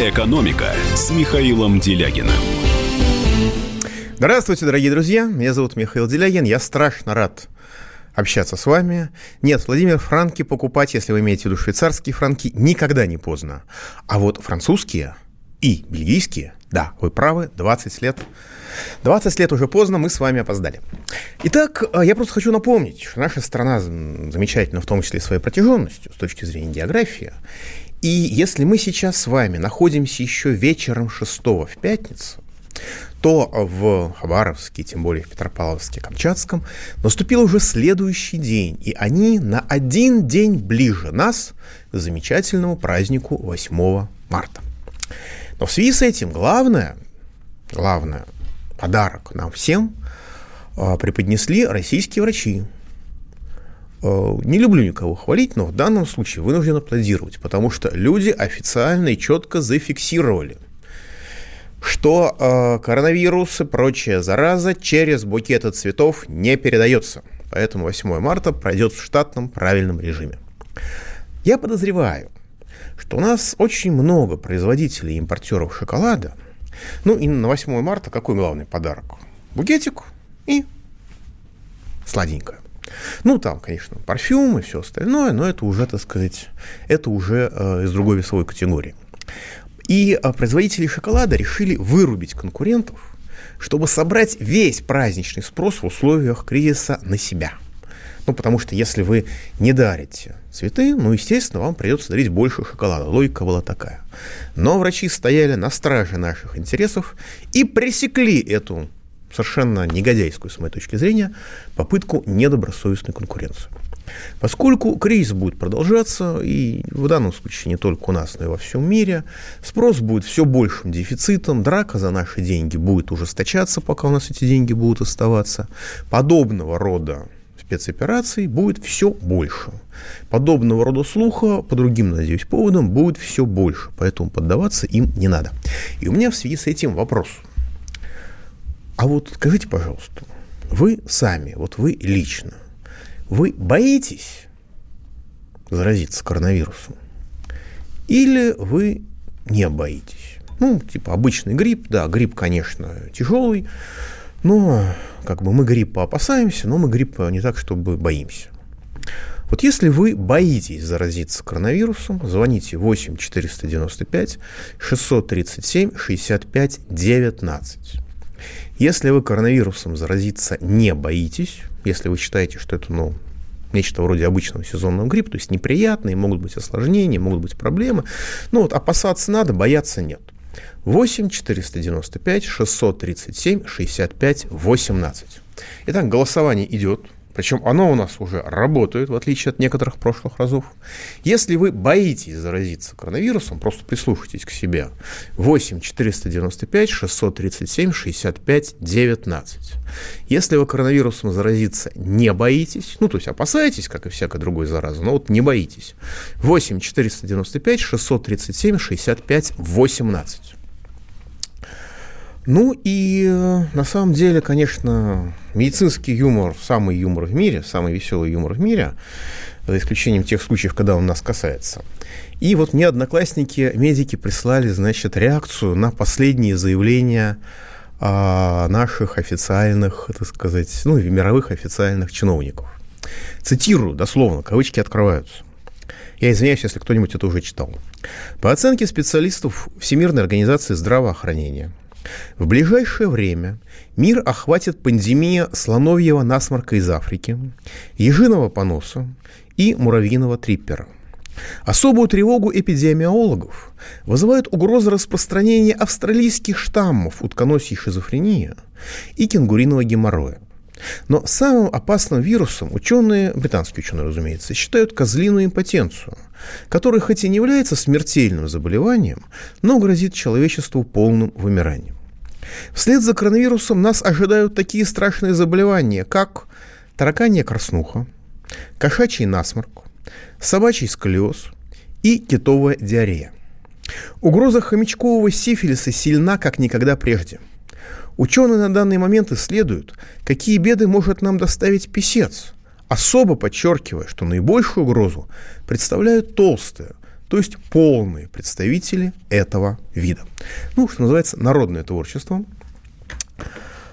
«Экономика» с Михаилом Делягиным. Здравствуйте, дорогие друзья. Меня зовут Михаил Делягин. Я страшно рад общаться с вами. Нет, Владимир Франки покупать, если вы имеете в виду швейцарские франки, никогда не поздно. А вот французские и бельгийские, да, вы правы, 20 лет. 20 лет уже поздно, мы с вами опоздали. Итак, э, я просто хочу напомнить, что наша страна замечательна в том числе своей протяженностью с точки зрения географии. И если мы сейчас с вами находимся еще вечером 6 в пятницу, то в Хабаровске, тем более в Петропавловске, Камчатском, наступил уже следующий день, и они на один день ближе нас к замечательному празднику 8 марта. Но в связи с этим главное, главное, подарок нам всем а, преподнесли российские врачи. А, не люблю никого хвалить, но в данном случае вынужден аплодировать, потому что люди официально и четко зафиксировали – что э, коронавирус и прочая зараза через букеты цветов не передается. Поэтому 8 марта пройдет в штатном правильном режиме. Я подозреваю, что у нас очень много производителей и импортеров шоколада. Ну и на 8 марта какой главный подарок? Букетик и сладенькое. Ну, там, конечно, парфюм и все остальное, но это уже, так сказать, это уже э, из другой весовой категории. И а, производители шоколада решили вырубить конкурентов, чтобы собрать весь праздничный спрос в условиях кризиса на себя. Ну, потому что если вы не дарите цветы, ну, естественно, вам придется дарить больше шоколада. Логика была такая. Но врачи стояли на страже наших интересов и пресекли эту совершенно негодяйскую, с моей точки зрения, попытку недобросовестной конкуренции. Поскольку кризис будет продолжаться, и в данном случае не только у нас, но и во всем мире, спрос будет все большим дефицитом, драка за наши деньги будет ужесточаться, пока у нас эти деньги будут оставаться. Подобного рода спецопераций будет все больше. Подобного рода слуха, по другим, надеюсь, поводам, будет все больше, поэтому поддаваться им не надо. И у меня в связи с этим вопрос. А вот скажите, пожалуйста, вы сами, вот вы лично – вы боитесь заразиться коронавирусом? Или вы не боитесь? Ну, типа обычный грипп, да, грипп, конечно, тяжелый, но как бы мы гриппа опасаемся, но мы гриппа не так, чтобы боимся. Вот если вы боитесь заразиться коронавирусом, звоните 8 495 637 65 19. Если вы коронавирусом заразиться не боитесь, если вы считаете, что это, ну, нечто вроде обычного сезонного гриппа, то есть неприятные, могут быть осложнения, могут быть проблемы. Ну вот опасаться надо, бояться нет. 8 495 637 65 18. Итак, голосование идет. Причем оно у нас уже работает, в отличие от некоторых прошлых разов. Если вы боитесь заразиться коронавирусом, просто прислушайтесь к себе. 8 495 637 65 19. Если вы коронавирусом заразиться не боитесь, ну, то есть опасаетесь, как и всякой другой заразы, но вот не боитесь. 8 495 637 65 18. Ну и э, на самом деле, конечно, медицинский юмор, самый юмор в мире, самый веселый юмор в мире, за исключением тех случаев, когда он нас касается. И вот мне одноклассники, медики прислали, значит, реакцию на последние заявления а, наших официальных, так сказать, ну, мировых официальных чиновников. Цитирую, дословно, кавычки открываются. Я извиняюсь, если кто-нибудь это уже читал. По оценке специалистов Всемирной организации здравоохранения, в ближайшее время мир охватит пандемия слоновьего насморка из Африки, ежиного поноса и муравьиного триппера. Особую тревогу эпидемиологов вызывает угроза распространения австралийских штаммов утконосьей шизофрении и кенгуриного геморроя. Но самым опасным вирусом ученые, британские ученые, разумеется, считают козлиную импотенцию, которая хоть и не является смертельным заболеванием, но грозит человечеству полным вымиранием. Вслед за коронавирусом нас ожидают такие страшные заболевания, как тараканья краснуха, кошачий насморк, собачий сколиоз и китовая диарея. Угроза хомячкового сифилиса сильна, как никогда прежде. Ученые на данный момент исследуют, какие беды может нам доставить писец, особо подчеркивая, что наибольшую угрозу представляют толстые, то есть полные представители этого вида. Ну, что называется, народное творчество.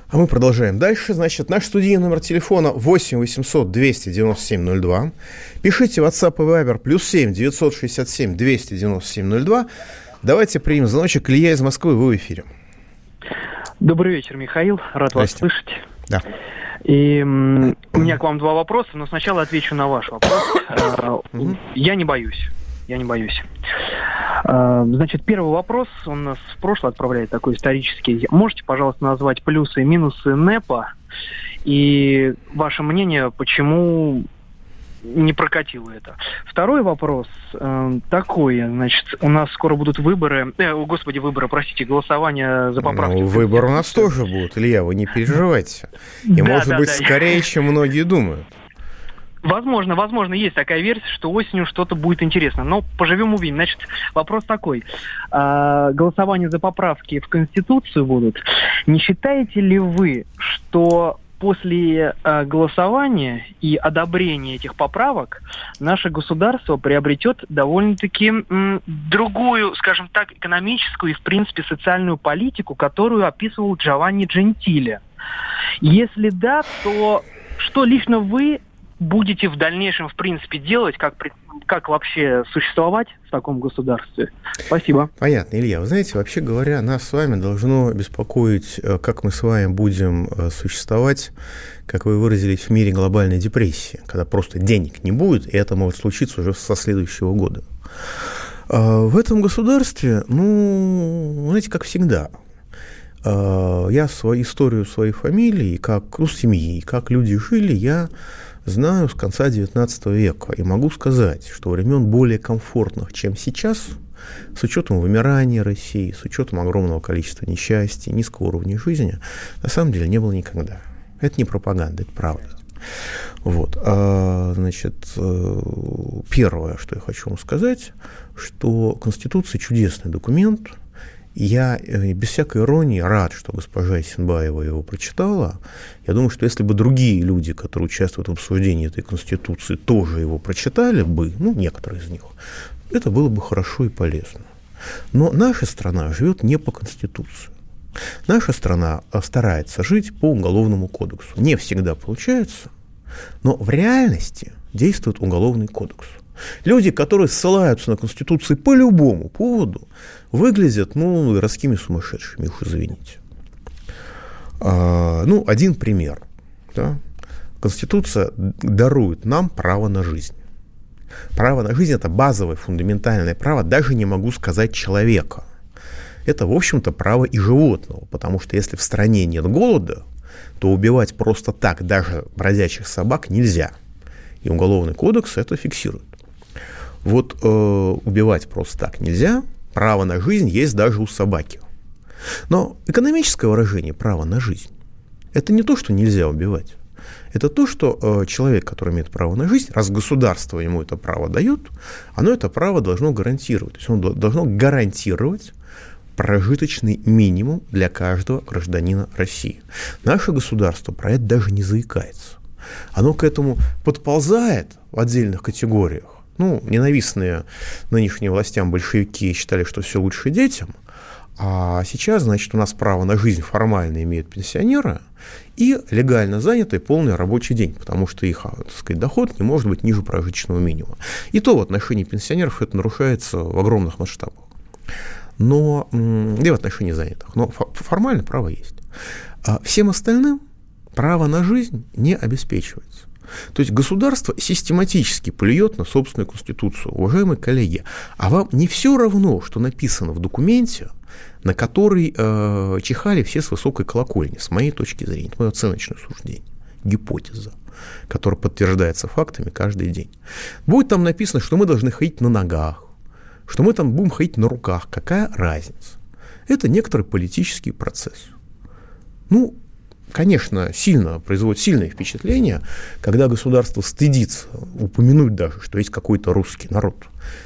А мы продолжаем дальше. Значит, наш студийный номер телефона 8 800 297 02. Пишите WhatsApp и Viber плюс 7 967 297 02. Давайте примем звоночек. Илья из Москвы, вы в эфире. Добрый вечер, Михаил. Рад вас слышать. Да. И у меня к вам два вопроса, но сначала отвечу на ваш вопрос. Э, я не боюсь. Я не боюсь. Э, значит, первый вопрос, он нас в прошлое отправляет такой исторический. Можете, пожалуйста, назвать плюсы и минусы НЭПа и ваше мнение, почему не прокатило это. Второй вопрос э, такой, значит, у нас скоро будут выборы, э, господи, выборы, простите, голосование за поправки. Ну, выборы у нас тоже будут, Илья, вы не переживайте. И, да, может да, быть, да. скорее, чем многие думают. Возможно, возможно, есть такая версия, что осенью что-то будет интересно. Но поживем увидим. Значит, вопрос такой. А, голосование за поправки в Конституцию будут. Не считаете ли вы, что после э, голосования и одобрения этих поправок наше государство приобретет довольно-таки м, другую, скажем так, экономическую и, в принципе, социальную политику, которую описывал Джованни Джентиле. Если да, то что лично вы будете в дальнейшем, в принципе, делать, как, как вообще существовать в таком государстве? Спасибо. Понятно, Илья. Вы знаете, вообще говоря, нас с вами должно беспокоить, э, как мы с вами будем э, существовать, как вы выразились, в мире глобальной депрессии, когда просто денег не будет, и это может случиться уже со следующего года. А, в этом государстве, ну, знаете, как всегда, а, я свою историю своей фамилии, как ну, семьи, как люди жили, я знаю с конца XIX века и могу сказать, что времен более комфортных, чем сейчас, с учетом вымирания России, с учетом огромного количества несчастья, низкого уровня жизни, на самом деле не было никогда. Это не пропаганда, это правда. Вот. А, значит, э, первое, что я хочу вам сказать, что Конституция чудесный документ – я э, без всякой иронии рад, что госпожа Синбаева его прочитала. Я думаю, что если бы другие люди, которые участвуют в обсуждении этой Конституции, тоже его прочитали бы, ну, некоторые из них, это было бы хорошо и полезно. Но наша страна живет не по Конституции. Наша страна э, старается жить по Уголовному кодексу. Не всегда получается, но в реальности действует Уголовный кодекс. Люди, которые ссылаются на Конституцию по любому поводу, выглядят, ну, городскими сумасшедшими, уж извините. А, ну, один пример. Да? Конституция дарует нам право на жизнь. Право на жизнь – это базовое, фундаментальное право, даже не могу сказать человека. Это, в общем-то, право и животного, потому что если в стране нет голода, то убивать просто так даже бродячих собак нельзя. И Уголовный кодекс это фиксирует. Вот э, убивать просто так нельзя, право на жизнь есть даже у собаки. Но экономическое выражение права на жизнь – это не то, что нельзя убивать. Это то, что э, человек, который имеет право на жизнь, раз государство ему это право дает, оно это право должно гарантировать. То есть оно должно гарантировать прожиточный минимум для каждого гражданина России. Наше государство про это даже не заикается. Оно к этому подползает в отдельных категориях, ну, ненавистные нынешним властям большевики считали, что все лучше детям, а сейчас, значит, у нас право на жизнь формально имеют пенсионеры и легально занятый полный рабочий день, потому что их, так сказать, доход не может быть ниже прожиточного минимума. И то в отношении пенсионеров это нарушается в огромных масштабах. Но, и в отношении занятых. Но формально право есть. А всем остальным право на жизнь не обеспечивается. То есть государство систематически плюет на собственную конституцию. Уважаемые коллеги, а вам не все равно, что написано в документе, на который э, чихали все с высокой колокольни, с моей точки зрения, это мое оценочное суждение, гипотеза, которая подтверждается фактами каждый день. Будет там написано, что мы должны ходить на ногах, что мы там будем ходить на руках. Какая разница? Это некоторый политический процесс. Ну, конечно, сильно производит сильное впечатление, когда государство стыдится упомянуть даже, что есть какой-то русский народ.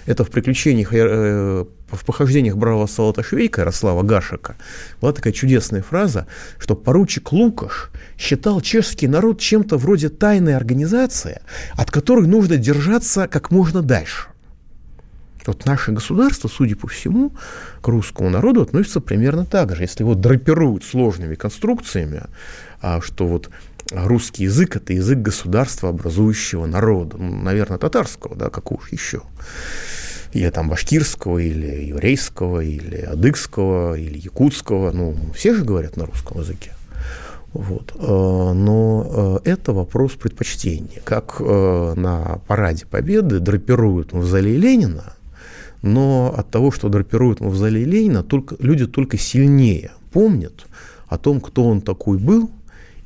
Это в приключениях, э, в похождениях бравого Салаташвейка Ярослава Гашика была такая чудесная фраза, что поручик Лукаш считал чешский народ чем-то вроде тайной организации, от которой нужно держаться как можно дальше. Вот наше государство, судя по всему, к русскому народу относится примерно так же. Если его драпируют сложными конструкциями, а, что вот русский язык – это язык государства, образующего народа, ну, наверное, татарского, да, какого еще, или там башкирского, или еврейского, или адыгского, или якутского, ну, все же говорят на русском языке. Вот. Э, но э, это вопрос предпочтения. Как э, на параде Победы драпируют мавзолей Ленина, но от того, что драпируют мавзолей Ленина, только, люди только сильнее помнят о том, кто он такой был,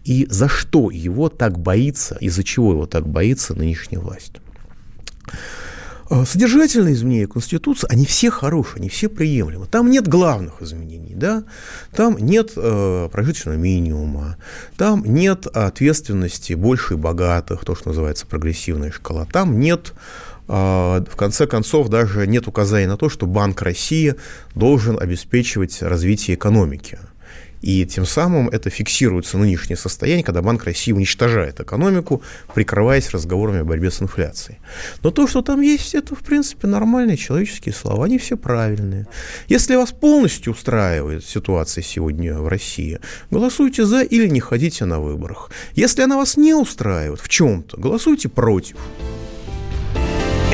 и за что его так боится, из-за чего его так боится нынешняя власть. А, содержательные изменения Конституции, они все хорошие, они все приемлемы. Там нет главных изменений, да? там нет э, прожиточного минимума, там нет ответственности больше богатых, то, что называется прогрессивная шкала, там нет в конце концов, даже нет указания на то, что Банк России должен обеспечивать развитие экономики. И тем самым это фиксируется нынешнее состояние, когда Банк России уничтожает экономику, прикрываясь разговорами о борьбе с инфляцией. Но то, что там есть, это, в принципе, нормальные человеческие слова, они все правильные. Если вас полностью устраивает ситуация сегодня в России, голосуйте за или не ходите на выборах. Если она вас не устраивает в чем-то, голосуйте против.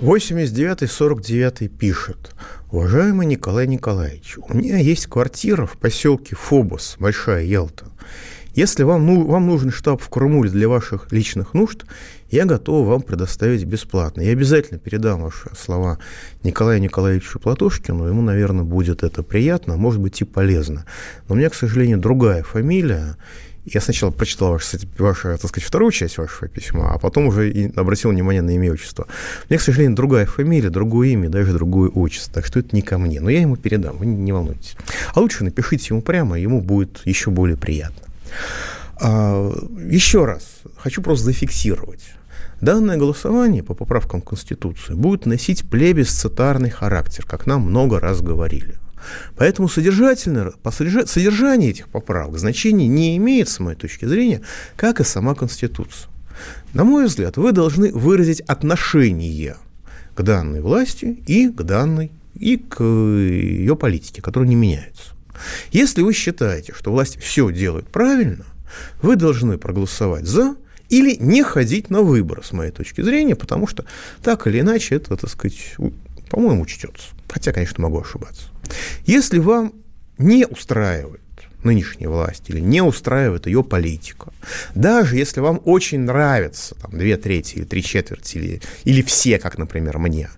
Делягиным. 89-49 пишет. Уважаемый Николай Николаевич, у меня есть квартира в поселке Фобос, Большая Ялта. Если вам, ну, вам нужен штаб в Крыму для ваших личных нужд, я готов вам предоставить бесплатно. Я обязательно передам ваши слова Николаю Николаевичу Платошкину. Ему, наверное, будет это приятно, может быть и полезно. Но у меня, к сожалению, другая фамилия, я сначала прочитал ваше, ваше, так сказать, вторую часть вашего письма, а потом уже и обратил внимание на имя отчество. У меня, к сожалению, другая фамилия, другое имя, даже другое отчество, так что это не ко мне. Но я ему передам, вы не волнуйтесь. А лучше напишите ему прямо, ему будет еще более приятно. А, еще раз, хочу просто зафиксировать. Данное голосование по поправкам Конституции будет носить плебисцитарный характер, как нам много раз говорили. Поэтому содержательное, содержание этих поправок значения не имеет, с моей точки зрения, как и сама Конституция. На мой взгляд, вы должны выразить отношение к данной власти и к данной, и к ее политике, которая не меняется. Если вы считаете, что власть все делает правильно, вы должны проголосовать за или не ходить на выборы, с моей точки зрения, потому что так или иначе это, так сказать, по-моему, учтется. Хотя, конечно, могу ошибаться. Если вам не устраивает нынешняя власть или не устраивает ее политика, даже если вам очень нравятся там, две трети или три четверти или, или все, как, например, мне,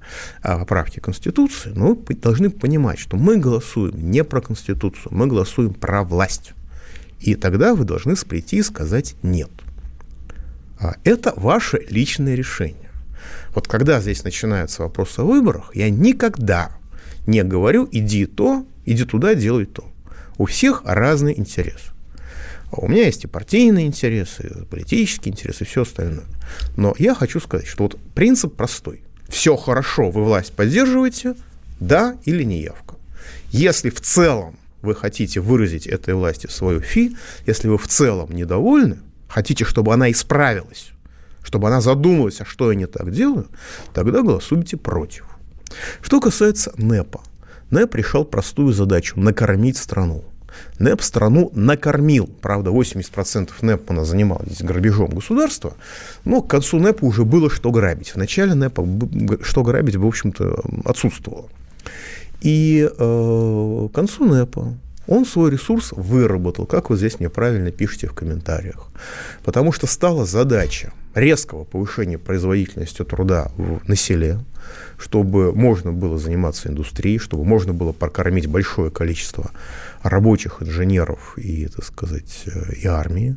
а, поправки Конституции, ну, вы должны понимать, что мы голосуем не про Конституцию, мы голосуем про власть. И тогда вы должны прийти и сказать «нет». А это ваше личное решение. Вот когда здесь начинается вопрос о выборах, я никогда не говорю, иди то, иди туда, делай то. У всех разный интерес. А у меня есть и партийные интересы, и политические интересы, и все остальное. Но я хочу сказать, что вот принцип простой. Все хорошо, вы власть поддерживаете, да или не явка. Если в целом вы хотите выразить этой власти свою фи, если вы в целом недовольны, хотите, чтобы она исправилась, чтобы она задумалась, а что я не так делаю, тогда голосуйте против. Что касается НЭПа. НЭП решал простую задачу – накормить страну. НЭП страну накормил. Правда, 80% НЭП она занималась грабежом государства, но к концу НЭПа уже было что грабить. В начале НЭПа что грабить, в общем-то, отсутствовало. И э, к концу НЭПа Он свой ресурс выработал, как вы здесь мне правильно пишете в комментариях. Потому что стала задача резкого повышения производительности труда в, на селе, чтобы можно было заниматься индустрией, чтобы можно было прокормить большое количество рабочих, инженеров и, так сказать, э, и армии.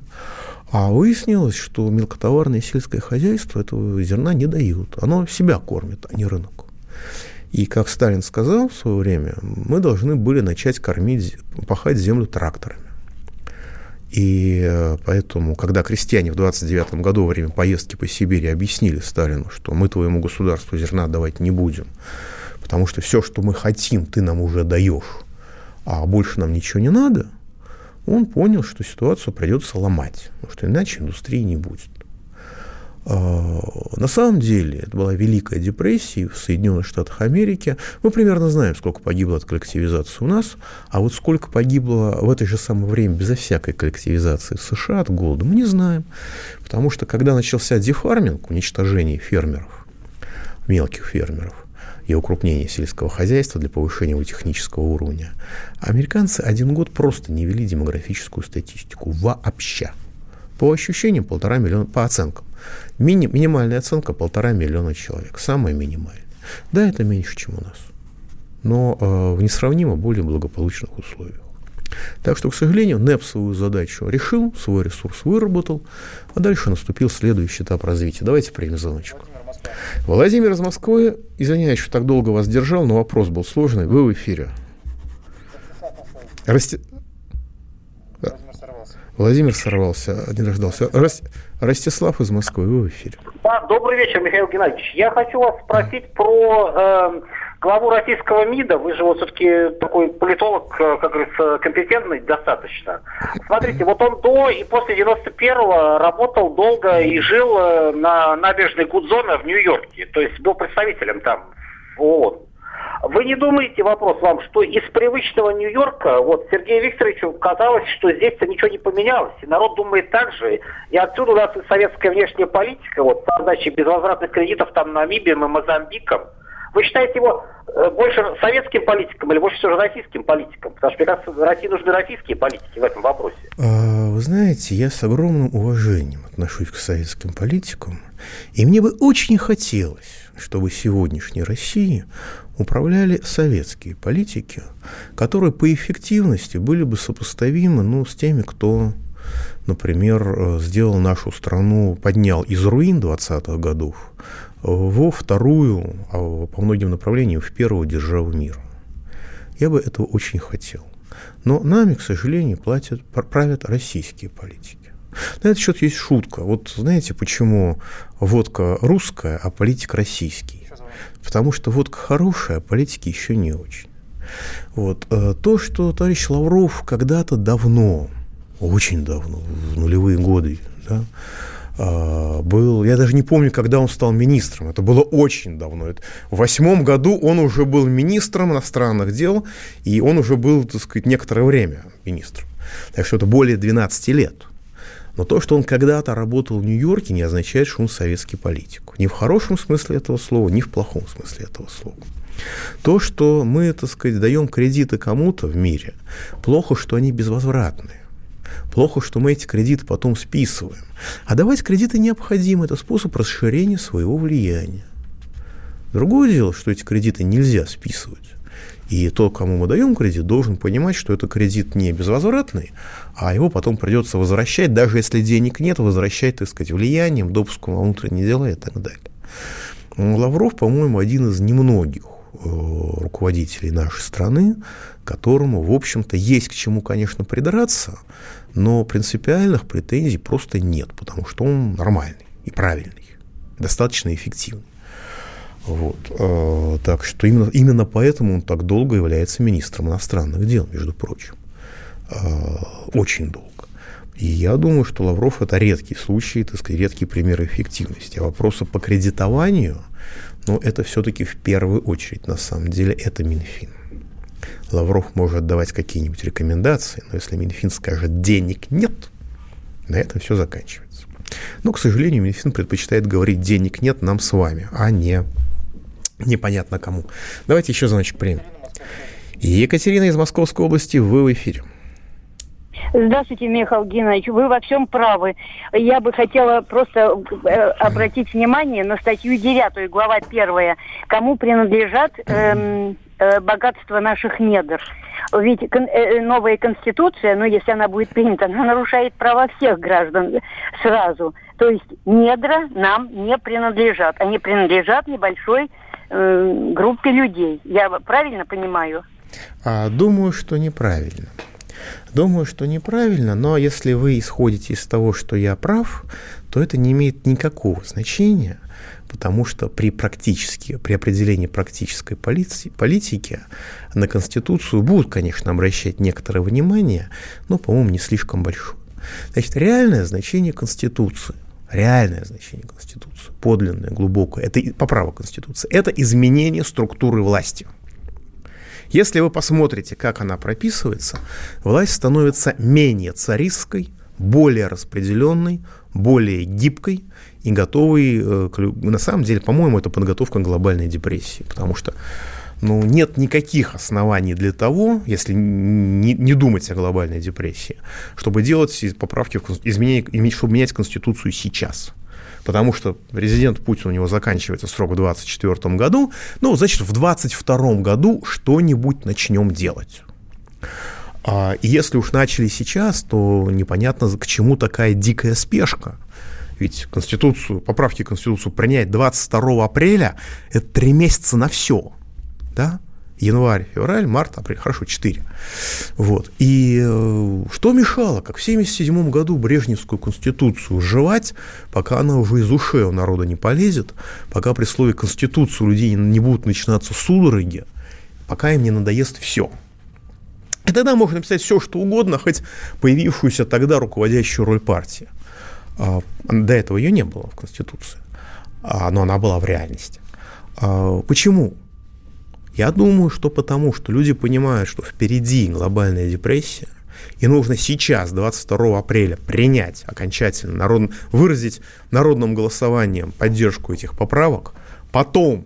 А выяснилось, что мелкотоварное сельское хозяйство этого зерна не дают. Оно себя кормит, а не рынок. И, как Сталин сказал в свое время, мы должны были начать кормить, пахать землю тракторами. И э, поэтому, когда крестьяне в 29 году во время поездки по Сибири объяснили Сталину, что мы твоему государству зерна давать не будем, потому что все, что мы хотим, ты нам уже даешь, а больше нам ничего не надо, он понял, что ситуацию придется ломать, потому что иначе индустрии не будет. А, на самом деле, это была Великая депрессия в Соединенных Штатах Америки. Мы примерно знаем, сколько погибло от коллективизации у нас, а вот сколько погибло в это же самое время безо всякой коллективизации в США от голода, мы не знаем. Потому что когда начался дефарминг, уничтожение фермеров, мелких фермеров, и укрупнение сельского хозяйства для повышения его технического уровня, американцы один год просто не вели демографическую статистику вообще. По ощущениям полтора миллиона, по оценкам. Мини, минимальная оценка полтора миллиона человек, самая минимальная. Да, это меньше, чем у нас, но э, в несравнимо более благополучных условиях. Так что, к сожалению, НЭП свою задачу решил, свой ресурс выработал, а дальше наступил следующий этап развития. Давайте примем звоночку. Владимир из Москвы, извиняюсь, что так долго вас держал, но вопрос был сложный. Вы в эфире. Расти... Владимир сорвался, не дождался. Раст... Ростислав из Москвы, вы в эфире. Да, добрый вечер, Михаил Геннадьевич. Я хочу вас спросить про э, главу российского МИДа. Вы же вот все-таки такой политолог, э, как говорится, компетентный достаточно. Смотрите, вот он до и после 91-го работал долго и жил э, на набережной Гудзона в Нью-Йорке. То есть был представителем там ООН. Вы не думаете, вопрос вам, что из привычного Нью-Йорка, вот Сергею Викторовичу казалось, что здесь-то ничего не поменялось, и народ думает так же, и отсюда у нас и советская внешняя политика, вот задачей безвозвратных кредитов там Намибием и Мозамбиком, вы считаете его э, больше советским политиком или больше все же российским политиком? Потому что, мне кажется, России нужны российские политики в этом вопросе. А, вы знаете, я с огромным уважением отношусь к советским политикам, и мне бы очень хотелось, чтобы сегодняшней России управляли советские политики, которые по эффективности были бы сопоставимы ну, с теми, кто, например, э, сделал нашу страну, поднял из руин 20-х годов во вторую, а по многим направлениям в первую державу мира. Я бы этого очень хотел. Но нами, к сожалению, платят, правят российские политики. На этот счет есть шутка. Вот знаете, почему водка русская, а политик российский? Потому что водка хорошая, а политики еще не очень. Вот. Э, то, что товарищ Лавров когда-то давно, очень давно, в нулевые годы, да, а, был, я даже не помню, когда он стал министром, это было очень давно. В восьмом году он уже был министром иностранных дел, и он уже был, так сказать, некоторое время министром. Так что это более 12 лет. Но то, что он когда-то работал в Нью-Йорке, не означает, что он советский политик. Ни в хорошем смысле этого слова, ни в плохом смысле этого слова. То, что мы, так сказать, даем кредиты кому-то в мире, плохо, что они безвозвратные. Плохо, что мы эти кредиты потом списываем. А давать кредиты необходимо. Это способ расширения своего влияния. Другое дело, что эти кредиты нельзя списывать. И тот, кому мы даем кредит, должен понимать, что это кредит не безвозвратный, а его потом придется возвращать, даже если денег нет, возвращать, так сказать, влиянием, допуском во внутренние дела и так далее. Лавров, по-моему, один из немногих э, руководителей нашей страны, которому, в общем-то, есть к чему, конечно, придраться, но принципиальных претензий просто нет, потому что он нормальный и правильный, достаточно эффективный. Вот. Э, так что именно, именно поэтому он так долго является министром иностранных дел, между прочим. Э, очень долго. И я думаю, что Лавров это редкий случай, так сказать, редкий пример эффективности. А вопросы по кредитованию, ну, это все-таки в первую очередь, на самом деле, это Минфин. Лавров может давать какие-нибудь рекомендации, но если Минфин скажет «денег нет», на этом все заканчивается. Но, к сожалению, Минфин предпочитает говорить «денег нет нам с вами», а не непонятно кому. Давайте еще звоночек примем. Екатерина из Московской области, вы в эфире. Здравствуйте, Михаил Геннадьевич. Вы во всем правы. Я бы хотела просто э, обратить внимание на статью 9, глава 1. Кому принадлежат эм, э, богатства наших недр. Ведь кон, э, новая конституция, ну, если она будет принята, она нарушает права всех граждан сразу. То есть недра нам не принадлежат. Они принадлежат небольшой э, группе людей. Я правильно понимаю? А, думаю, что неправильно. Думаю, что неправильно, но если вы исходите из того, что я прав, то это не имеет никакого значения, потому что при практически, при определении практической политики, политики на Конституцию будут, конечно, обращать некоторое внимание, но, по-моему, не слишком большое. Значит, реальное значение Конституции реальное значение Конституции, подлинное, глубокое, это поправа Конституции, это изменение структуры власти. Если вы посмотрите, как она прописывается, власть становится менее царистской, более распределенной, более гибкой и готовой, э, на самом деле, по-моему, это подготовка к глобальной депрессии, потому что ну, нет никаких оснований для того, если не, не думать о глобальной депрессии, чтобы делать поправки, изменения, чтобы менять Конституцию сейчас – потому что президент Путин, у него заканчивается срок в 2024 году, ну, значит, в 2022 году что-нибудь начнем делать. А, если уж начали сейчас, то непонятно, к чему такая дикая спешка. Ведь Конституцию, поправки в Конституцию принять 22 апреля – это три месяца на все. Да? январь, февраль, март, апрель, хорошо, 4. Вот. И э, что мешало, как в 1977 году Брежневскую конституцию жевать, пока она уже из ушей у народа не полезет, пока при слове конституцию у людей не будут начинаться судороги, пока им не надоест все. И тогда можно написать все, что угодно, хоть появившуюся тогда руководящую роль партии. А, до этого ее не было в Конституции, а, но она была в реальности. А, почему? Я думаю, что потому, что люди понимают, что впереди глобальная депрессия, и нужно сейчас, 22 апреля, принять окончательно, народ, выразить народным голосованием поддержку этих поправок, потом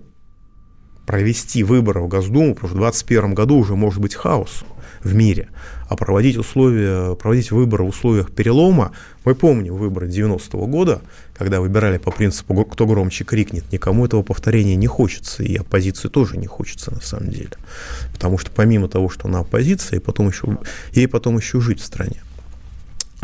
провести выборы в Госдуму, потому что в 2021 году уже может быть хаос в мире, а проводить, условия, проводить выборы в условиях перелома, мы помним выборы 90-го года, когда выбирали по принципу «кто громче крикнет», никому этого повторения не хочется, и оппозиции тоже не хочется на самом деле, потому что помимо того, что она оппозиция, ей потом еще, ей потом еще жить в стране.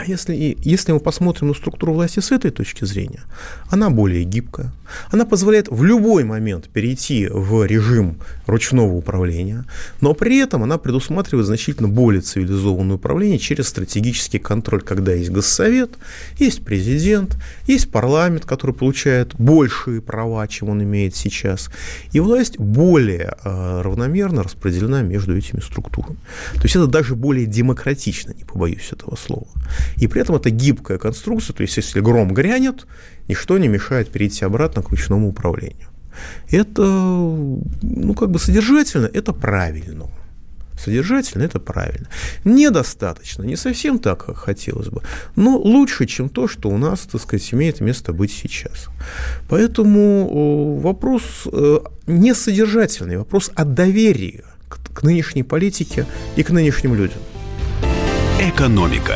А если, если мы посмотрим на структуру власти с этой точки зрения, она более гибкая. Она позволяет в любой момент перейти в режим ручного управления, но при этом она предусматривает значительно более цивилизованное управление через стратегический контроль, когда есть госсовет, есть президент, есть парламент, который получает большие права, чем он имеет сейчас, и власть более э, равномерно распределена между этими структурами. То есть это даже более демократично, не побоюсь этого слова. И при этом это гибкая конструкция, то есть если гром грянет, ничто не мешает перейти обратно к ручному управлению. Это, ну, как бы содержательно, это правильно. Содержательно это правильно. Недостаточно, не совсем так, как хотелось бы, но лучше, чем то, что у нас, так сказать, имеет место быть сейчас. Поэтому вопрос э, не содержательный, вопрос о доверии к нынешней политике и к нынешним людям. Экономика.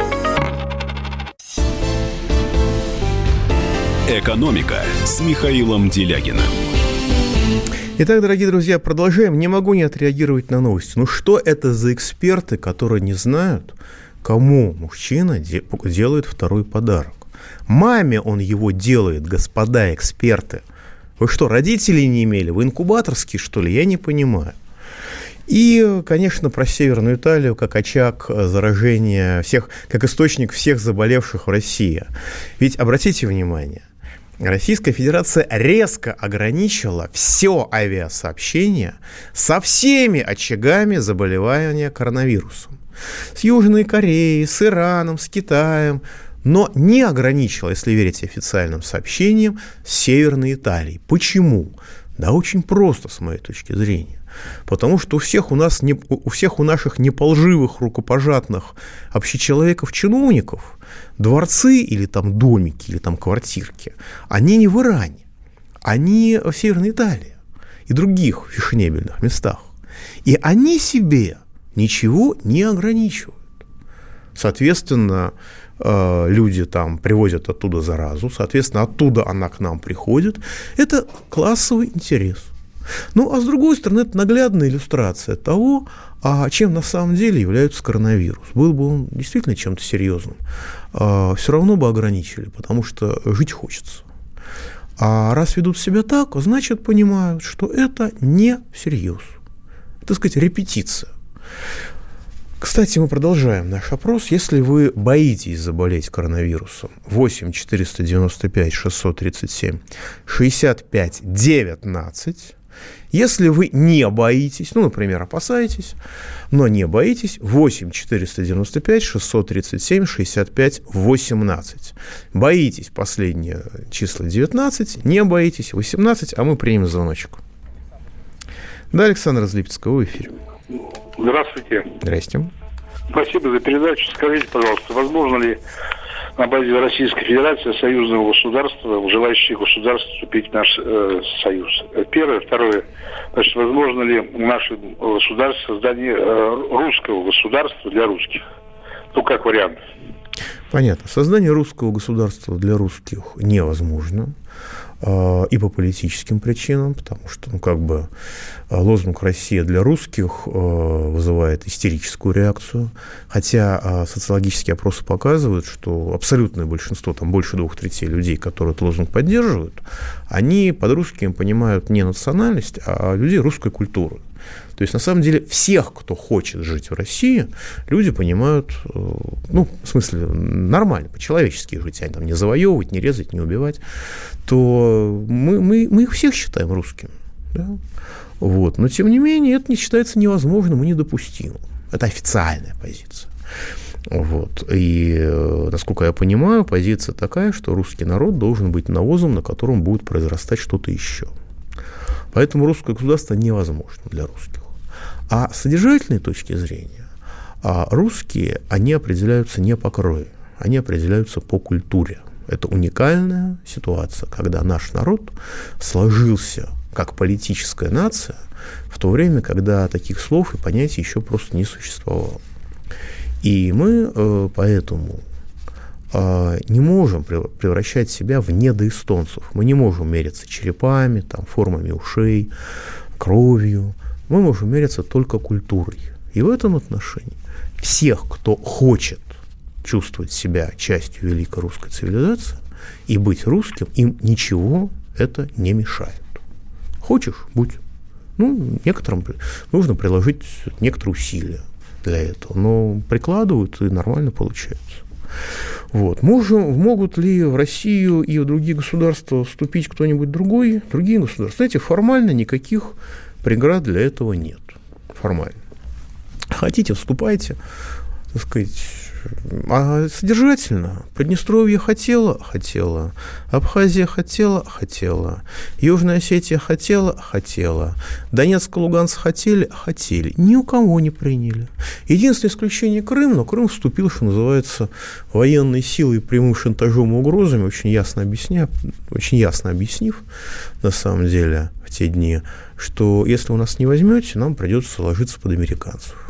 «Экономика» с Михаилом Делягиным. Итак, дорогие друзья, продолжаем. Не могу не отреагировать на новости. Ну что это за эксперты, которые не знают, кому мужчина де- делает второй подарок? Маме он его делает, господа эксперты. Вы что, родителей не имели? Вы инкубаторские, что ли? Я не понимаю. И, конечно, про Северную Италию как очаг заражения всех, как источник всех заболевших в России. Ведь обратите внимание, Российская Федерация резко ограничила все авиасообщение со всеми очагами заболевания коронавирусом. С Южной Кореей, с Ираном, с Китаем, но не ограничила, если верить официальным сообщениям, с Северной Италией. Почему? Да очень просто, с моей точки зрения. Потому что у всех у нас, не, у всех у наших неполживых, рукопожатных общечеловеков-чиновников дворцы или там домики, или там квартирки, они не в Иране, они в Северной Италии и других фешенебельных местах. И они себе ничего не ограничивают. Соответственно, э, люди там привозят оттуда заразу, соответственно, оттуда она к нам приходит. Это классовый интерес. Ну, а с другой стороны, это наглядная иллюстрация того, а чем на самом деле является коронавирус. Был бы он действительно чем-то серьезным, а, все равно бы ограничили, потому что жить хочется. А раз ведут себя так, значит понимают, что это не всерьез. Это, сказать, репетиция. Кстати, мы продолжаем наш опрос. Если вы боитесь заболеть коронавирусом, 8 495 637 65 19 если вы не боитесь, ну, например, опасаетесь, но не боитесь, 8 495 637 65 18. Боитесь последние числа 19, не боитесь 18, а мы примем звоночек. Да, Александр Злипецкого в эфире. Здравствуйте. Здрасте. Спасибо за передачу. Скажите, пожалуйста, возможно ли на базе Российской Федерации союзного государства, желающих государств вступить в наш э, союз. Первое. Второе. Значит, возможно ли в нашем государстве создание э, русского государства для русских? Ну, как вариант. Понятно. Создание русского государства для русских невозможно. А, и по политическим причинам, потому что, ну, как бы а, лозунг «Россия для русских» а, вызывает истерическую реакцию, хотя социологические опросы показывают, что абсолютное большинство, там больше двух третей людей, которые этот лозунг поддерживают, они под русским понимают не национальность, а людей русской культуры. То есть, на самом деле, всех, кто хочет жить в России, люди понимают, э, ну, в смысле, нормально, по-человечески жить, а там не завоевывать, не резать, не убивать, то мы, мы, мы их всех считаем русскими. Да? Вот. Но, тем не менее, это не считается невозможным и недопустимым. Это официальная позиция. Вот. И, э, насколько я понимаю, позиция такая, что русский народ должен быть навозом, на котором будет произрастать что-то еще. Поэтому русское государство невозможно для русских. А с содержательной точки зрения, а русские, они определяются не по крови, они определяются по культуре. Это уникальная ситуация, когда наш народ сложился как политическая нация в то время, когда таких слов и понятий еще просто не существовало. И мы э, поэтому не можем превращать себя в недоэстонцев. Мы не можем мериться черепами, там, формами ушей, кровью мы можем мериться только культурой. И в этом отношении всех, кто хочет чувствовать себя частью великой русской цивилизации и быть русским, им ничего это не мешает. Хочешь – будь. Ну, некоторым нужно приложить некоторые усилия для этого, но прикладывают и нормально получается. Вот. Можем, могут ли в Россию и в другие государства вступить кто-нибудь другой, другие государства? Знаете, формально никаких Преград для этого нет формально. Хотите, вступайте, так сказать, а содержательно. Приднестровье хотела, хотела. Абхазия хотела, хотела. Южная Осетия хотела, хотела. Донецк и Луганск хотели, хотели. Ни у кого не приняли. Единственное исключение Крым, но Крым вступил, что называется, военной силой, прямым шантажом и угрозами, очень ясно, объясня, очень ясно объяснив, на самом деле, в те дни, что если вы нас не возьмете, нам придется ложиться под американцев.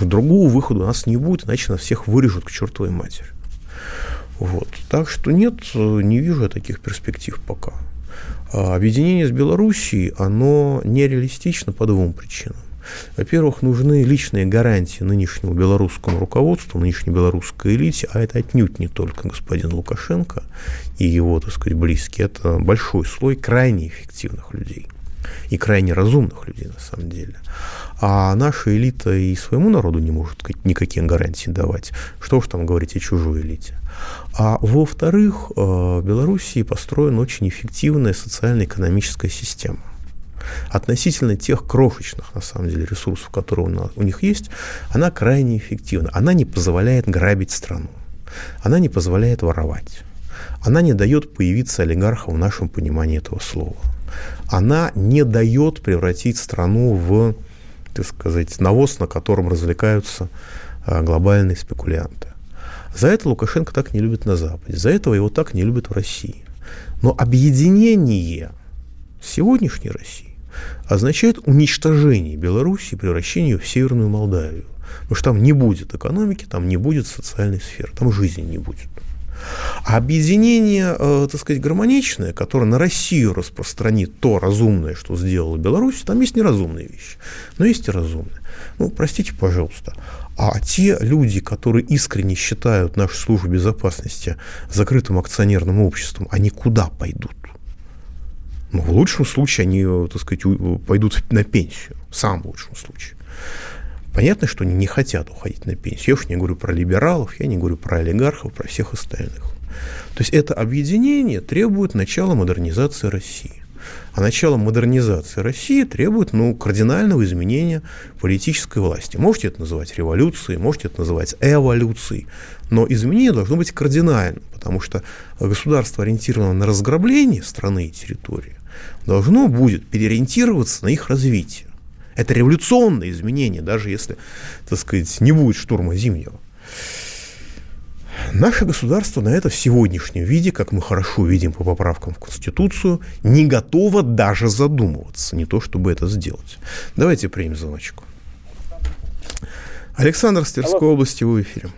Другого выхода у нас не будет, иначе нас всех вырежут к чертовой матери. Вот. Так что нет, не вижу я таких перспектив пока. А объединение с Белоруссией, оно нереалистично по двум причинам. Во-первых, нужны личные гарантии нынешнему белорусскому руководству, нынешней белорусской элите, а это отнюдь не только господин Лукашенко и его, так сказать, близкие, это большой слой крайне эффективных людей – и крайне разумных людей на самом деле. А наша элита и своему народу не может никакие гарантии давать. Что уж там говорить о чужой элите. А во-вторых, э, в Белоруссии построена очень эффективная социально-экономическая система. Относительно тех крошечных, на самом деле, ресурсов, которые у, нас, у них есть, она крайне эффективна. Она не позволяет грабить страну. Она не позволяет воровать. Она не дает появиться олигархам в нашем понимании этого слова. Она не дает превратить страну в, так сказать, навоз, на котором развлекаются э, глобальные спекулянты. За это Лукашенко так не любит на Западе, за этого его так не любят в России. Но объединение сегодняшней России означает уничтожение Беларуси и превращение ее в Северную Молдавию. Потому что там не будет экономики, там не будет социальной сферы, там жизни не будет. А объединение, э, так сказать, гармоничное, которое на Россию распространит то разумное, что сделала Беларусь, там есть неразумные вещи, но есть и разумные. Ну, простите, пожалуйста, а те люди, которые искренне считают нашу службу безопасности закрытым акционерным обществом, они куда пойдут? Ну, в лучшем случае они, так сказать, пойдут на пенсию. В самом лучшем случае. Понятно, что они не хотят уходить на пенсию. Я уж не говорю про либералов, я не говорю про олигархов, про всех остальных. То есть это объединение требует начала модернизации России. А начало модернизации России требует ну, кардинального изменения политической власти. Можете это называть революцией, можете это называть эволюцией, но изменение должно быть кардинальным, потому что государство, ориентированное на разграбление страны и территории, должно будет переориентироваться на их развитие. Это революционное изменение, даже если, так сказать, не будет штурма зимнего. Наше государство на это в сегодняшнем виде, как мы хорошо видим по поправкам в Конституцию, не готово даже задумываться, не то чтобы это сделать. Давайте примем звоночку. Александр с Тверской области, вы в эфире.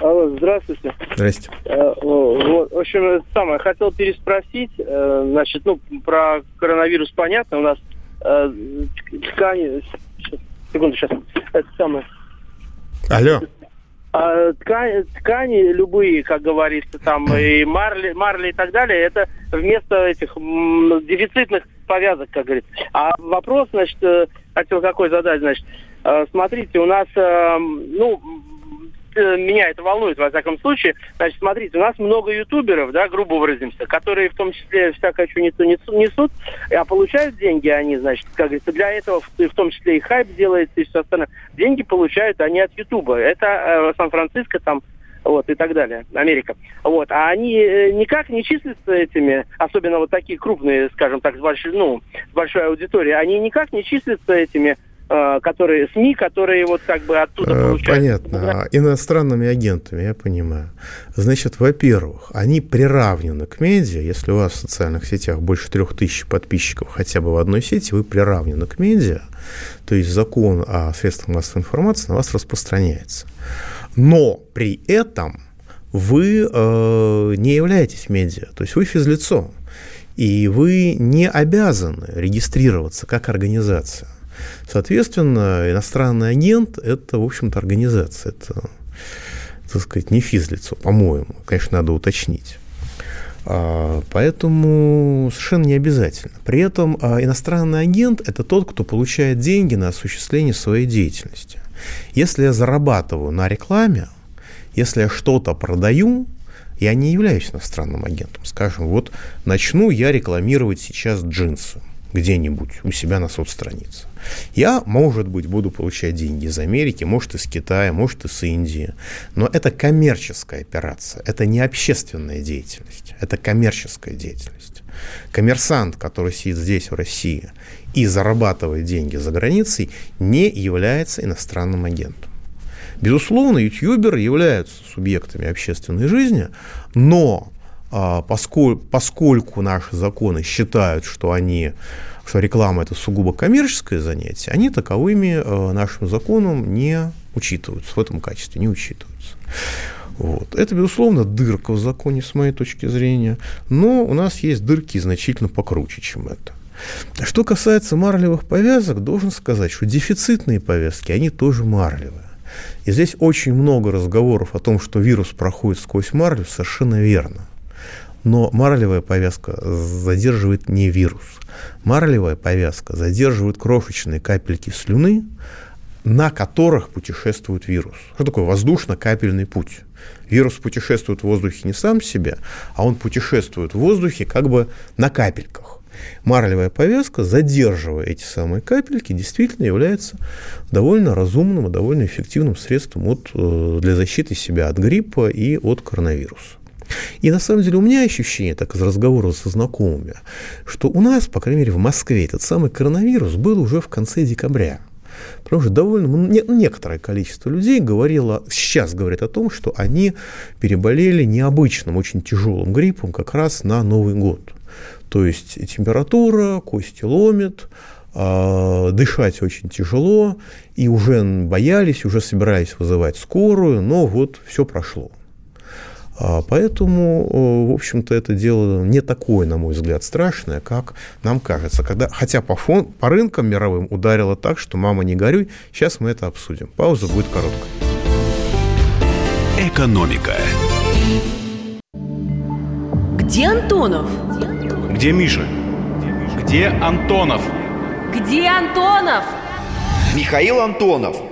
Алло, здравствуйте. Здрасте. Э, вот, в общем, самое, хотел переспросить, э, значит, ну, про коронавирус понятно, у нас э, ткани... Секунду, сейчас. Это самое... Алло. А, ткани, ткани любые, как говорится, там и марли, марли и так далее, это вместо этих м, дефицитных повязок, как говорится. А вопрос, значит, э, хотел какой задать, значит, э, смотрите, у нас, ну, меня это волнует, во всяком случае. Значит, смотрите, у нас много ютуберов, да, грубо выразимся, которые в том числе всякое что несут, а получают деньги они, значит, как говорится, для этого в том числе и хайп делается, и все остальное. Деньги получают они от ютуба. Это э, Сан-Франциско там, вот, и так далее, Америка. Вот, а они э, никак не числятся этими, особенно вот такие крупные, скажем так, с большой, ну, с большой аудиторией, они никак не числятся этими Э, которые СМИ, которые вот как бы оттуда э, получают. Понятно. Иностранными агентами, я понимаю. Значит, во-первых, они приравнены к медиа. Если у вас в социальных сетях больше трех тысяч подписчиков хотя бы в одной сети, вы приравнены к медиа. То есть закон о средствах массовой информации на вас распространяется. Но при этом вы э, не являетесь медиа, то есть вы физлицо, и вы не обязаны регистрироваться как организация. Соответственно, иностранный агент – это, в общем-то, организация, это, так сказать, не физлицо, по-моему, конечно, надо уточнить. А, поэтому совершенно не обязательно. При этом а, иностранный агент – это тот, кто получает деньги на осуществление своей деятельности. Если я зарабатываю на рекламе, если я что-то продаю, я не являюсь иностранным агентом. Скажем, вот начну я рекламировать сейчас джинсы где-нибудь у себя на соцстранице. Я, может быть, буду получать деньги из Америки, может, из Китая, может, из Индии. Но это коммерческая операция, это не общественная деятельность, это коммерческая деятельность. Коммерсант, который сидит здесь, в России, и зарабатывает деньги за границей, не является иностранным агентом. Безусловно, ютуберы являются субъектами общественной жизни, но поскольку, поскольку наши законы считают, что они что реклама это сугубо коммерческое занятие, они таковыми э, нашим законом не учитываются, в этом качестве не учитываются. Вот. Это, безусловно, дырка в законе, с моей точки зрения, но у нас есть дырки значительно покруче, чем это. Что касается марлевых повязок, должен сказать, что дефицитные повязки, они тоже марлевые. И здесь очень много разговоров о том, что вирус проходит сквозь марлю, совершенно верно. Но марлевая повязка задерживает не вирус. Марлевая повязка задерживает крошечные капельки слюны, на которых путешествует вирус. Что такое воздушно-капельный путь? Вирус путешествует в воздухе не сам себе, а он путешествует в воздухе как бы на капельках. Марлевая повязка, задерживая эти самые капельки, действительно является довольно разумным и довольно эффективным средством от, э, для защиты себя от гриппа и от коронавируса. И на самом деле у меня ощущение, так из разговора со знакомыми, что у нас, по крайней мере в Москве, этот самый коронавирус был уже в конце декабря. Потому что довольно ну, некоторое количество людей говорило, сейчас говорят о том, что они переболели необычным, очень тяжелым гриппом как раз на Новый год. То есть температура, кости ломит, а, дышать очень тяжело, и уже боялись, уже собирались вызывать скорую, но вот все прошло. А, поэтому, э, в общем-то, это дело не такое, на мой взгляд, страшное, как нам кажется. Когда, хотя по, фон, по рынкам мировым ударило так, что «мама, не горюй», сейчас мы это обсудим. Пауза будет короткая. Экономика. Где Антонов? Где Миша? Где Антонов? Где Антонов? Михаил Антонов –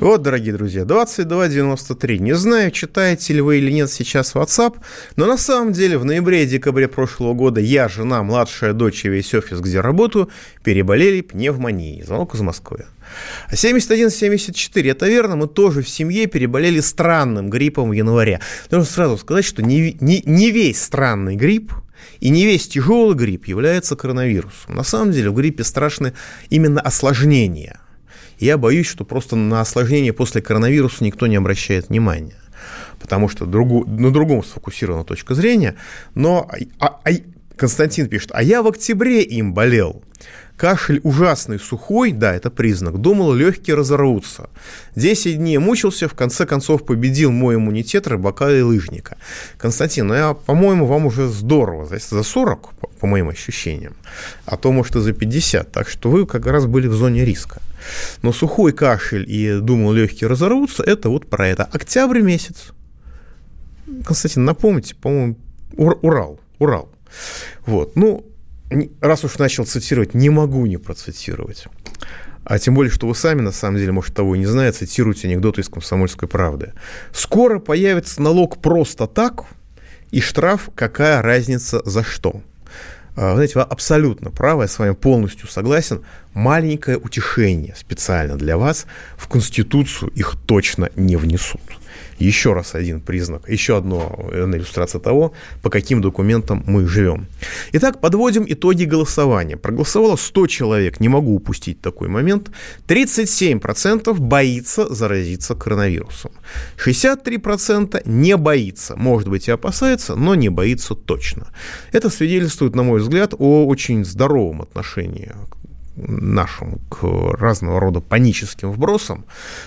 Вот, дорогие друзья, 2293. Не знаю, читаете ли вы или нет сейчас WhatsApp, но на самом деле в ноябре и декабре прошлого года я, жена, младшая дочь и весь офис, где работаю, переболели пневмонией. Звонок из Москвы. А 71-74, это верно, мы тоже в семье переболели странным гриппом в январе. Нужно сразу сказать, что не, не, не весь странный грипп и не весь тяжелый грипп является коронавирусом. На самом деле в гриппе страшны именно осложнения – я боюсь, что просто на осложнение после коронавируса никто не обращает внимания потому что другу, на другом сфокусирована точка зрения. Но а, а, Константин пишет, а я в октябре им болел. Кашель ужасный, сухой, да, это признак. Думал, легкие разорвутся. Десять дней мучился, в конце концов победил мой иммунитет рыбака и лыжника. Константин, ну я, по-моему, вам уже здорово, за 40, по, по моим ощущениям, а то, может, и за 50. Так что вы как раз были в зоне риска. Но сухой кашель и думал, легкие разорвутся, это вот про это. Октябрь месяц. Константин, напомните, по-моему, Урал. Урал. Вот. Ну, раз уж начал цитировать, не могу не процитировать. А тем более, что вы сами, на самом деле, может, того и не знаете, цитируете анекдоты из «Комсомольской правды». «Скоро появится налог просто так, и штраф какая разница за что». А, знаете, вы абсолютно правы, я с вами полностью согласен. Маленькое утешение специально для вас в Конституцию их точно не внесут. Еще раз один признак, еще одна иллюстрация того, по каким документам мы живем. Итак, подводим итоги голосования. Проголосовало 100 человек, не могу упустить такой момент. 37% боится заразиться коронавирусом. 63% не боится, может быть и опасается, но не боится точно. Это свидетельствует, на мой взгляд, о очень здоровом отношении нашим к разного рода паническим вбросам,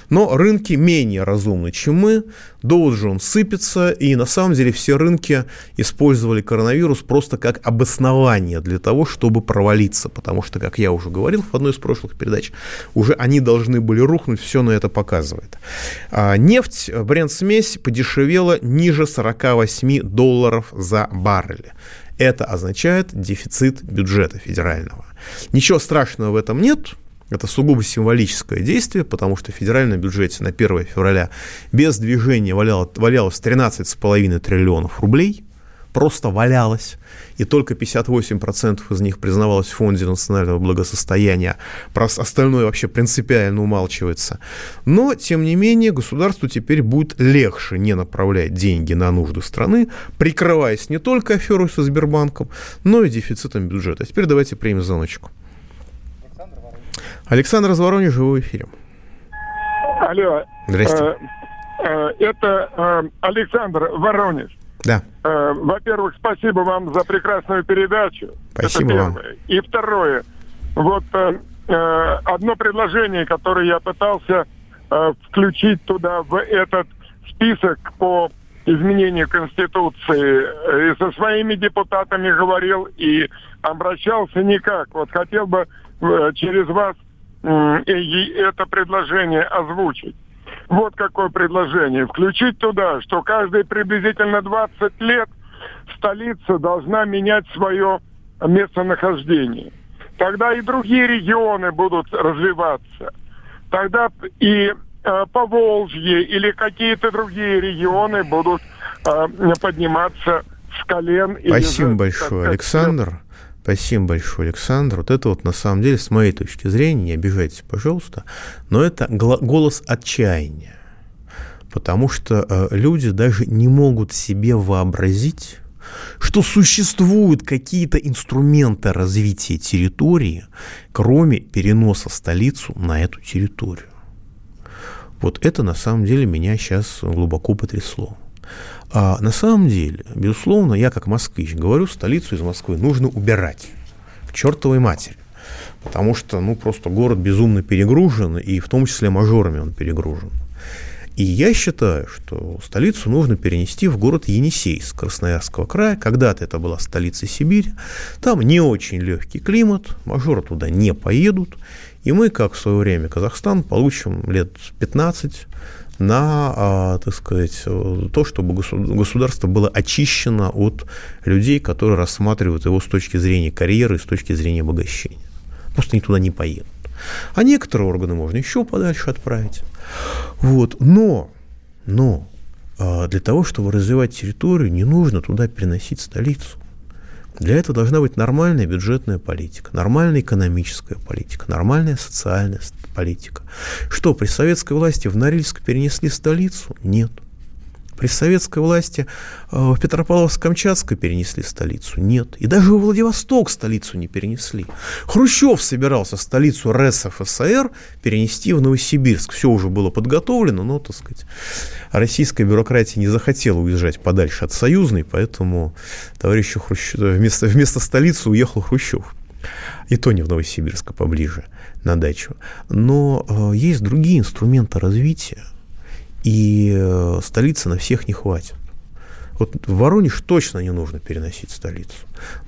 но рынки менее разумны, чем мы, Jones сыпется, и на самом деле все рынки использовали коронавирус просто как обоснование для того, чтобы провалиться, потому что, как я уже говорил в одной из прошлых передач, уже они должны были рухнуть, все на это показывает. А нефть, бренд-смесь подешевела ниже 48 долларов за баррель. Это означает дефицит бюджета федерального. Ничего страшного в этом нет, это сугубо символическое действие, потому что в федеральном бюджете на 1 февраля без движения валялось, валялось 13,5 триллионов рублей – просто валялась, и только 58% из них признавалось в Фонде национального благосостояния, про остальное вообще принципиально умалчивается. Но, тем не менее, государству теперь будет легче не направлять деньги на нужды страны, прикрываясь не только аферой со Сбербанком, но и дефицитом бюджета. А теперь давайте примем звоночку. Александр из Воронежа, в эфире. Алло. Здрасте. Э, э, это э, Александр Воронеж. Да. Во-первых, спасибо вам за прекрасную передачу. Спасибо Это вам. И второе. вот э, э, одно предложение, которое я пытался э, включить туда в этот список по изменению Конституции, э, и со своими депутатами говорил, и обращался никак. Вот хотел бы э, через вас э, это предложение озвучить. Вот какое предложение. Включить туда, что каждые приблизительно 20 лет столица должна менять свое местонахождение. Тогда и другие регионы будут развиваться. Тогда и э, Поволжье или какие-то другие регионы будут э, подниматься с колен. Спасибо или, большое, Александр. Спасибо большое, Александр. Вот это вот на самом деле, с моей точки зрения, не обижайтесь, пожалуйста, но это голос отчаяния. Потому что э, люди даже не могут себе вообразить, что существуют какие-то инструменты развития территории, кроме переноса столицу на эту территорию. Вот это на самом деле меня сейчас глубоко потрясло. А на самом деле, безусловно, я как москвич говорю, столицу из Москвы нужно убирать к чертовой матери. Потому что, ну, просто город безумно перегружен, и в том числе мажорами он перегружен. И я считаю, что столицу нужно перенести в город Енисейск Красноярского края. Когда-то это была столица Сибири. Там не очень легкий климат, мажоры туда не поедут. И мы, как в свое время Казахстан, получим лет 15 на, а, так сказать, то, чтобы государство было очищено от людей, которые рассматривают его с точки зрения карьеры, с точки зрения обогащения. Просто они туда не поедут. А некоторые органы можно еще подальше отправить. Вот. Но, но а, для того, чтобы развивать территорию, не нужно туда переносить столицу. Для этого должна быть нормальная бюджетная политика, нормальная экономическая политика, нормальная социальная политика. Что, при советской власти в Норильск перенесли столицу? Нет. При советской власти э, в Петропавловск-Камчатской перенесли столицу? Нет. И даже в Владивосток столицу не перенесли. Хрущев собирался столицу РСФСР перенести в Новосибирск. Все уже было подготовлено, но, так сказать, российская бюрократия не захотела уезжать подальше от союзной, поэтому товарищу Хрущев, вместо, вместо столицы уехал Хрущев. И то не в Новосибирск, а поближе, на дачу. Но э, есть другие инструменты развития, и э, столицы на всех не хватит. Вот в Воронеж точно не нужно переносить столицу.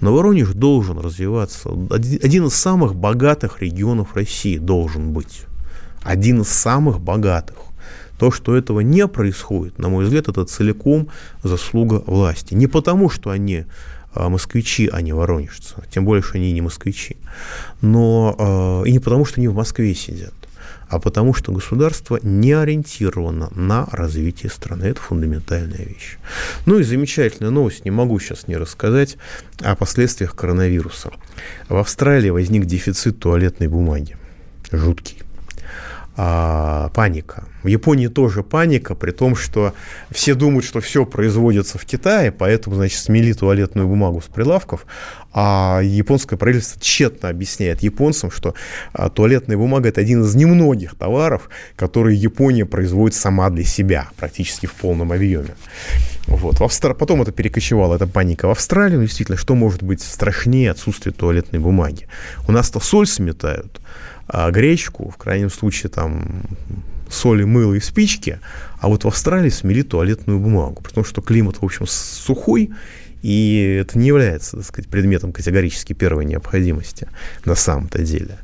Но Воронеж должен развиваться. Один из самых богатых регионов России должен быть. Один из самых богатых. То, что этого не происходит, на мой взгляд, это целиком заслуга власти. Не потому, что они а, москвичи, а не воронежцы. Тем более, что они не москвичи. Но э, и не потому, что они в Москве сидят а потому что государство не ориентировано на развитие страны. Это фундаментальная вещь. Ну и замечательная новость, не могу сейчас не рассказать о последствиях коронавируса. В Австралии возник дефицит туалетной бумаги. Жуткий а, паника. В Японии тоже паника, при том, что все думают, что все производится в Китае, поэтому, значит, смели туалетную бумагу с прилавков, а японское правительство тщетно объясняет японцам, что а, туалетная бумага – это один из немногих товаров, которые Япония производит сама для себя, практически в полном объеме. Вот. В Австр... Потом это перекочевало, эта паника в Австралию. Действительно, что может быть страшнее отсутствия туалетной бумаги? У нас-то соль сметают, гречку, в крайнем случае там соли, мыло и спички, а вот в Австралии смели туалетную бумагу, потому что климат, в общем, сухой, и это не является, так сказать, предметом категорически первой необходимости на самом-то деле.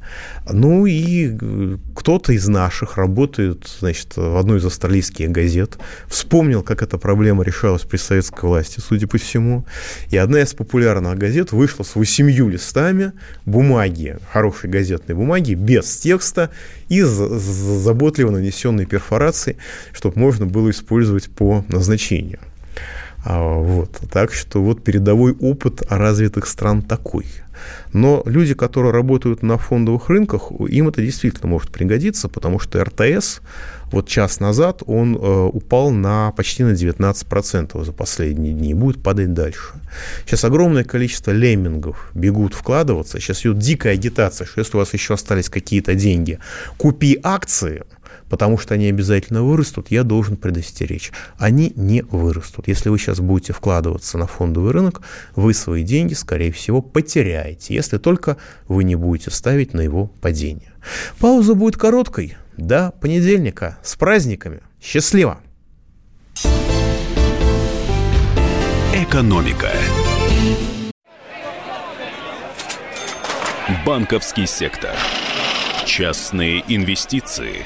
Ну и э, кто-то из наших работает, значит, в одной из австралийских газет, вспомнил, как эта проблема решалась при советской власти, судя по всему. И одна из популярных газет вышла с восемью листами бумаги, хорошей газетной бумаги, без текста и заботливо нанесенной перфорацией, чтобы можно было использовать по назначению. А, вот. Так что вот передовой опыт развитых стран такой. Но люди, которые работают на фондовых рынках, им это действительно может пригодиться, потому что РТС вот час назад он э, упал на почти на 19% за последние дни и будет падать дальше. Сейчас огромное количество леммингов бегут вкладываться. Сейчас идет дикая агитация, что если у вас еще остались какие-то деньги, купи акции – потому что они обязательно вырастут, я должен предостеречь. Они не вырастут. Если вы сейчас будете вкладываться на фондовый рынок, вы свои деньги, скорее всего, потеряете, если только вы не будете ставить на его падение. Пауза будет короткой. До понедельника. С праздниками. Счастливо! Экономика. Банковский сектор. Частные инвестиции.